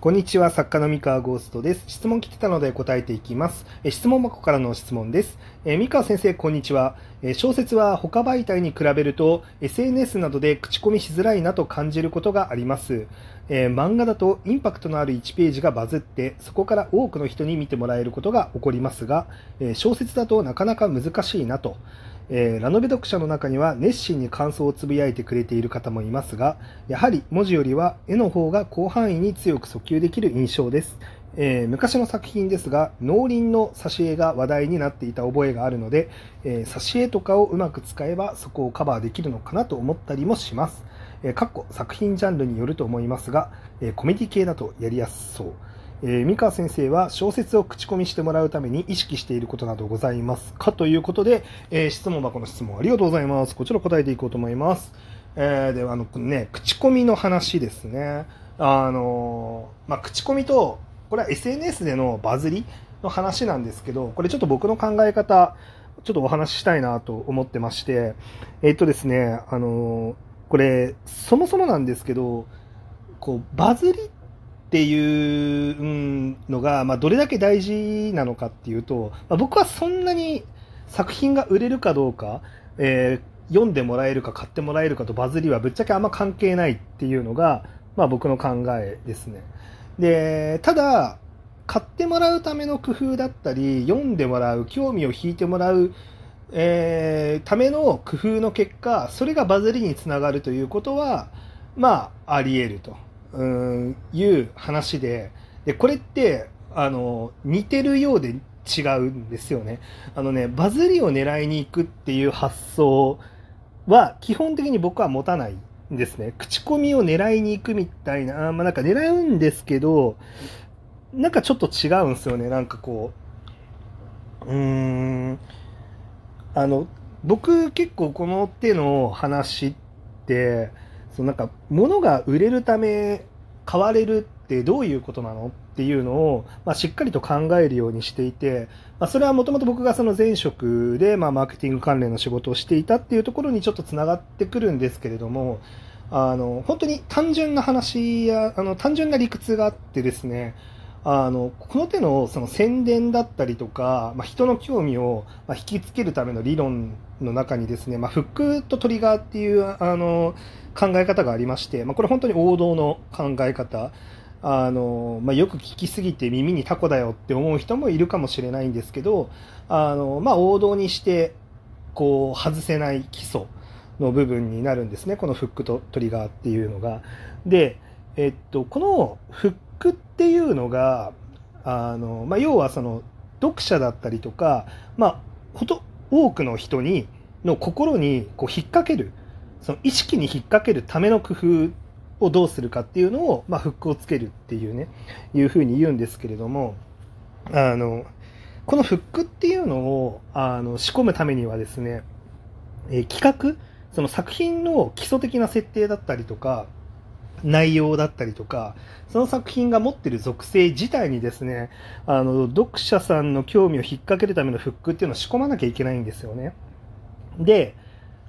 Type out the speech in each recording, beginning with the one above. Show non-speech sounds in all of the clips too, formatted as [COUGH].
こんにちは、作家の三河ゴーストです。質問来てたので答えていきます。え質問箱からの質問です。え三河先生、こんにちは、小説は他媒体に比べると SNS などで口コミしづらいなと感じることがあります。えー、漫画だとインパクトのある1ページがバズって、そこから多くの人に見てもらえることが起こりますが、え小説だとなかなか難しいなと。えー、ラノベ読者の中には熱心に感想をつぶやいてくれている方もいますが、やはり文字よりは絵の方が広範囲に強く訴求できる印象です。えー、昔の作品ですが、農林の挿絵が話題になっていた覚えがあるので、えー、挿絵とかをうまく使えばそこをカバーできるのかなと思ったりもします。えー、かっこ作品ジャンルによると思いますが、えコメディ系だとやりやすそう。えー、三河先生は小説を口コミしてもらうために意識していることなどございますかということで、えー、質問箱の質問ありがとうございます。こちら答えていこうと思います。えー、では、あの、ね、口コミの話ですね。あの、まあ、口コミと、これは SNS でのバズりの話なんですけど、これちょっと僕の考え方、ちょっとお話ししたいなと思ってまして、えっとですね、あの、これ、そもそもなんですけど、こう、バズりっていうのが、まあ、どれだけ大事なのかっていうと、まあ、僕はそんなに作品が売れるかどうか、えー、読んでもらえるか買ってもらえるかとバズりはぶっちゃけあんま関係ないっていうのが、まあ、僕の考えですね。で、ただ、買ってもらうための工夫だったり、読んでもらう、興味を引いてもらう、えー、ための工夫の結果、それがバズりにつながるということは、まあ、あり得ると。うんいう話ででこれってあの似てるようで違うんですよねあのねバズりを狙いに行くっていう発想は基本的に僕は持たないですね。口コミを狙いに行くみたいな。まあなんか狙うんですけどなんかちょっと違うんですよね。なんかこううーん。あの僕結構この手の話ってそのなんか物が売れるため買われるってどういうことなのっていうのを、まあ、しっかりと考えるようにしていて、まあ、それはもともと僕がその前職で、まあ、マーケティング関連の仕事をしていたっていうところにちょっとつながってくるんですけれどもあの本当に単純な話やあの単純な理屈があってですねあのこの手のその宣伝だったりとか、まあ、人の興味を引きつけるための理論の中にですね、まあ、フックとトリガーっていうあの考え方がありまして、まあ、これ本当に王道の考え方あの、まあ、よく聞きすぎて耳にタコだよって思う人もいるかもしれないんですけどあの、まあ、王道にしてこう外せない基礎の部分になるんですねこのフックとトリガーっていうのが。で、えっと、このフックっていうのがあの、まあ、要はその読者だったりとか、まあ、ほと多くの人にの心にこう引っ掛けるその意識に引っ掛けるための工夫をどうするかっていうのを、まあ、フックをつけるっていうねいうふうに言うんですけれどもあのこのフックっていうのをあの仕込むためにはですね、え企画その作品の基礎的な設定だったりとか内容だったりとか、その作品が持ってる属性自体にですね、あの、読者さんの興味を引っ掛けるためのフックっていうのを仕込まなきゃいけないんですよね。で、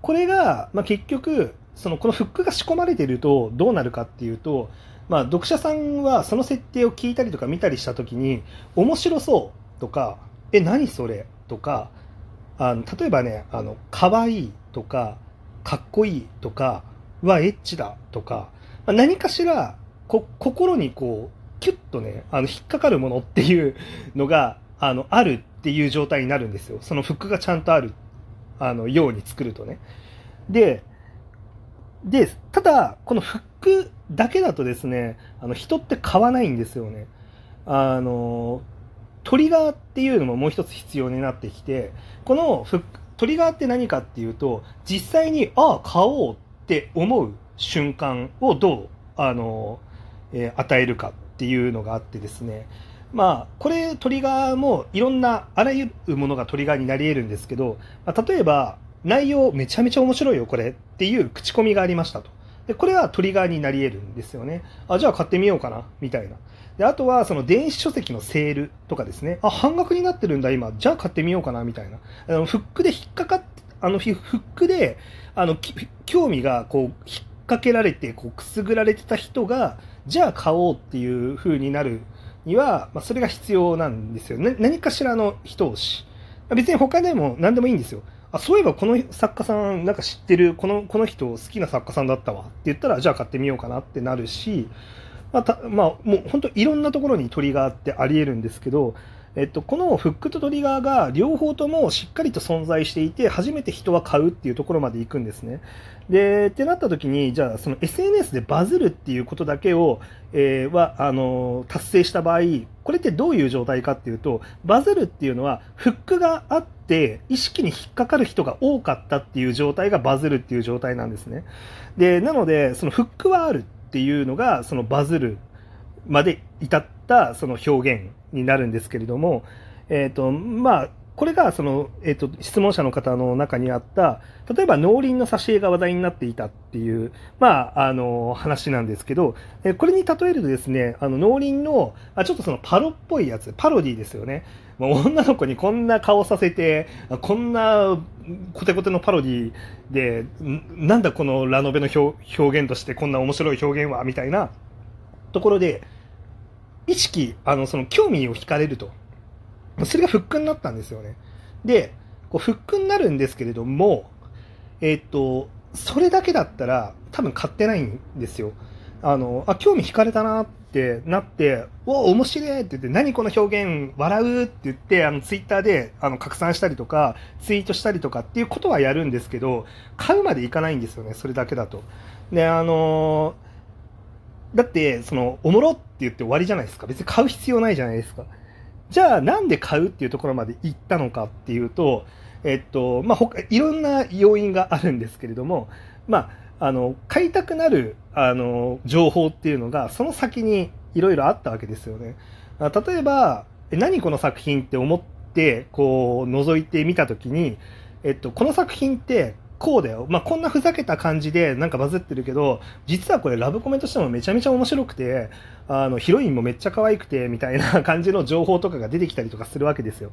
これが、まあ、結局、その、このフックが仕込まれているとどうなるかっていうと、まあ、読者さんはその設定を聞いたりとか見たりしたときに、面白そうとか、え、何それ？とか、あの例えばね、あの、可愛いとか、かっこいいとか、はエッチだとか、まあ、何かしらこ心にこうキュッとねあの引っかかるものっていう [LAUGHS] のがあのあるっていう状態になるんですよ。その服がちゃんとあるあのように作るとね。ででただこの服だけだとですねあの人って買わないんですよね。あのトリガーっていうのももう一つ必要になってきてこのフックトリガーって何かっていうと実際にああ買おうって思う瞬間をどうあの、えー、与えるかっていうのがあってですね。まあこれトリガーもいろんなあらゆるものがトリガーになり得るんですけど、まあ、例えば内容めちゃめちゃ面白いよこれっていう口コミがありましたとでこれはトリガーになり得るんですよねあじゃあ買ってみようかなみたいなであとはその電子書籍のセールとかですねあ半額になってるんだ今じゃあ買ってみようかなみたいなあのフックで引っかかってあのフックであの興味がこう引っ掛けられてこうくすぐられてた人がじゃあ買おうっていう風になるには、まあ、それが必要なんですよ。ね、何かしらの一押し。別に他でも何でもいいんですよ。あ、そういえばこの作家さんなんか知ってる、この、この人好きな作家さんだったわ。って言ったら、じゃあ買ってみようかなってなるし、まあ、たまあ、もう本当いろんなところに鳥があってあり得るんですけど、えっと、このフックとトリガーが両方ともしっかりと存在していて、初めて人は買うっていうところまで行くんですね。で、ってなった時に、じゃあその SNS でバズるっていうことだけを、えー、は、あの、達成した場合、これってどういう状態かっていうと、バズるっていうのは、フックがあって、意識に引っかかる人が多かったっていう状態がバズるっていう状態なんですね。で、なので、そのフックはあるっていうのが、そのバズるまで至ったその表現になるんですけれども、えっ、ー、と、まあ、これがその、えーと、質問者の方の中にあった例えば農林の挿絵が話題になっていたっていう、まあ、あの話なんですけどえこれに例えるとですねあの農林のあちょっとそのパロっぽいやつパロディですよね。もう女の子にこんな顔させてこんなコテコテのパロディでなんだこのラノベの表現としてこんな面白い表現はみたいなところで意識あのその興味を惹かれると。それがフックになったんですよね。でこうフックになるんですけれどもえっ、とそれだけだったら多分買ってないんですよ。あのあ興味惹かれたなってなってお面白いって言って何この表現笑うって言ってあのツイッターであの拡散したりとかツイートしたりとかっていうことはやるんですけど買うまでいかないんですよねそれだけだと。であのーだって、その、おもろって言って終わりじゃないですか。別に買う必要ないじゃないですか。じゃあ、なんで買うっていうところまで行ったのかっていうと、えっと、まあ、他、いろんな要因があるんですけれども、まあ、あの、買いたくなる、あの、情報っていうのが、その先にいろいろあったわけですよね。例えば、何この作品って思って、こう、覗いてみたときに、えっと、この作品って、こうだよ。まあ、こんなふざけた感じでなんかバズってるけど、実はこれラブコメとしてもめちゃめちゃ面白くて、あの、ヒロインもめっちゃ可愛くて、みたいな [LAUGHS] 感じの情報とかが出てきたりとかするわけですよ。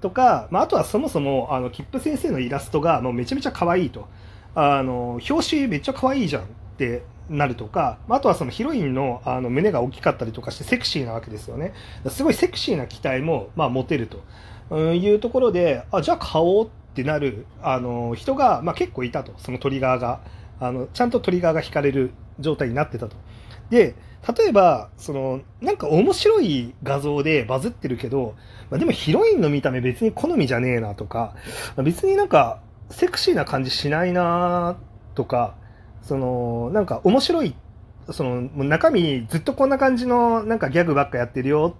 とか、まあ、あとはそもそも、あの、キップ先生のイラストがもうめちゃめちゃ可愛いと。あの、表紙めっちゃ可愛いじゃんってなるとか、あとはそのヒロインのあの胸が大きかったりとかしてセクシーなわけですよね。すごいセクシーな機体も、まあ、持てるというところで、あ、じゃあ買おうっってなるあの人が、まあ、結構いたと、そのトリガーがあの、ちゃんとトリガーが引かれる状態になってたと。で、例えば、その、なんか面白い画像でバズってるけど、まあ、でもヒロインの見た目別に好みじゃねえなとか、別になんかセクシーな感じしないなとか、その、なんか面白い、その、中身ずっとこんな感じのなんかギャグばっかやってるよ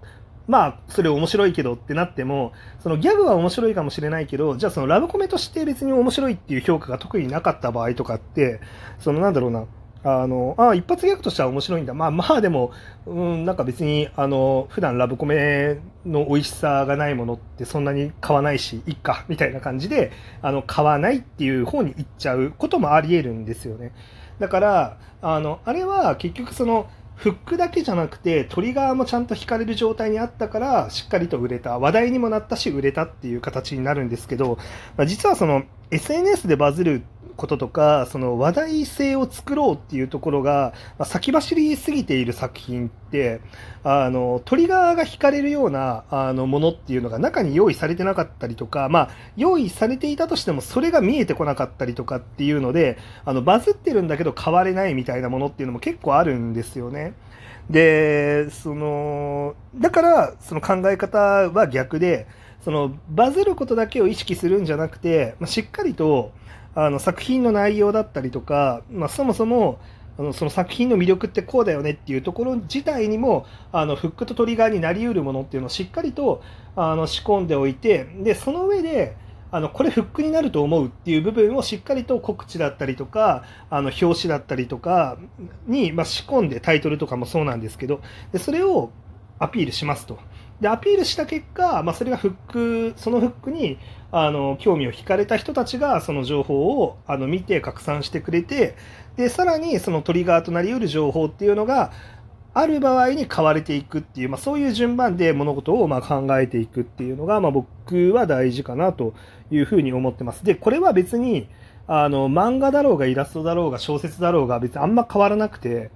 まあ、それ面白いけどってなっても、そのギャグは面白いかもしれないけど、じゃあそのラブコメとして別に面白いっていう評価が特になかった場合とかって、そのなんだろうな、あの、あ一発ギャグとしては面白いんだ。まあまあでも、うん、なんか別に、あの、普段ラブコメの美味しさがないものってそんなに買わないし、いっか、みたいな感じで、あの、買わないっていう方に行っちゃうこともあり得るんですよね。だから、あの、あれは結局その、フックだけじゃなくてトリガーもちゃんと引かれる状態にあったからしっかりと売れた。話題にもなったし売れたっていう形になるんですけど、まあ、実はその SNS でバズることとか、その話題性を作ろうっていうところが、まあ、先走りすぎている作品って、あの、トリガーが引かれるような、あの、ものっていうのが中に用意されてなかったりとか、まあ、用意されていたとしてもそれが見えてこなかったりとかっていうので、あの、バズってるんだけど買われないみたいなものっていうのも結構あるんですよね。で、その、だから、その考え方は逆で、その、バズることだけを意識するんじゃなくて、まあ、しっかりと、あの作品の内容だったりとか、まあ、そもそもあのその作品の魅力ってこうだよねっていうところ自体にもあのフックとトリガーになりうるものっていうのをしっかりとあの仕込んでおいてでその上であのこれフックになると思うっていう部分をしっかりと告知だったりとかあの表紙だったりとかに、まあ、仕込んでタイトルとかもそうなんですけどでそれをアピールしますと。でアピールした結果、まあ、それがフックそのフックにあの興味を惹かれた人たちがその情報をあの見て拡散してくれてでさらにそのトリガーとなりうる情報っていうのがある場合に買われていくっていう、まあ、そういう順番で物事をま考えていくっていうのが、まあ、僕は大事かなというふうに思ってます。で、これは別にあの漫画だろうがイラストだろうが小説だろうが別にあんま変わらなくて、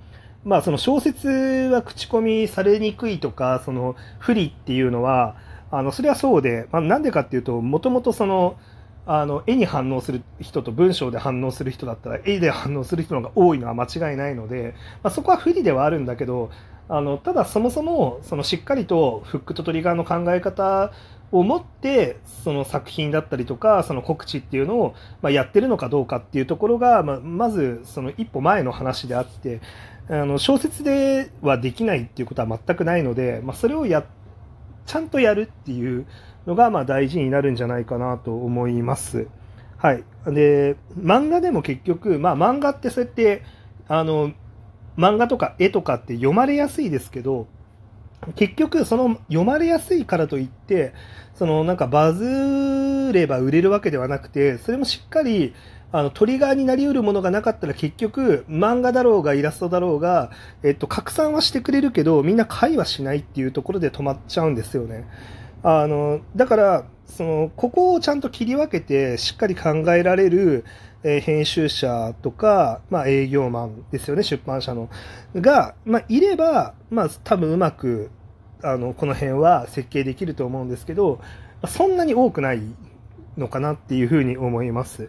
まあ、その小説は口コミされにくいとか、その不利っていうのは、あのそれはそうで、まあ、なんでかっていうと、もともとその、あの絵に反応する人と文章で反応する人だったら絵で反応する人の方が多いのは間違いないので、まあ、そこは不利ではあるんだけどあのただそもそもそのしっかりとフックとトリガーの考え方を持ってその作品だったりとかその告知っていうのを、まあ、やってるのかどうかっていうところが、まあ、まずその一歩前の話であってあの小説ではできないっていうことは全くないので、まあ、それをやちゃんとやるっていうのがまあ大事になるんじゃないかなと思います。はい。で、漫画でも結局、まあ漫画ってそうやって、あの、漫画とか絵とかって読まれやすいですけど、結局その読まれやすいからといって、そのなんかバズれば売れるわけではなくて、それもしっかりあのトリガーになりうるものがなかったら結局漫画だろうがイラストだろうが、えっと、拡散はしてくれるけどみんな会話しないっていうところで止まっちゃうんですよね。あの、だから、その、ここをちゃんと切り分けて、しっかり考えられる、えー、編集者とか、まあ、営業マンですよね、出版社の。が、まあ、いれば、まあ、多分うまく、あの、この辺は設計できると思うんですけど、そんなに多くないのかなっていうふうに思います。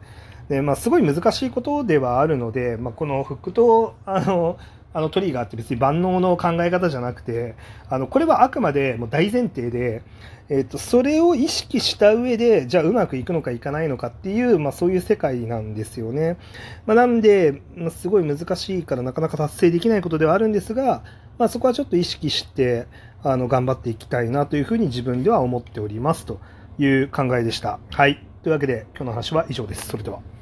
で、まあ、すごい難しいことではあるので、まあ、このフックと、あの、あのトリガーって別に万能の考え方じゃなくて、あの、これはあくまでも大前提で、えっ、と、それを意識した上で、じゃあうまくいくのかいかないのかっていう、まあそういう世界なんですよね。まあなんで、まあ、すごい難しいからなかなか達成できないことではあるんですが、まあそこはちょっと意識して、あの、頑張っていきたいなというふうに自分では思っておりますという考えでした。はい。というわけで、今日の話は以上です。それでは。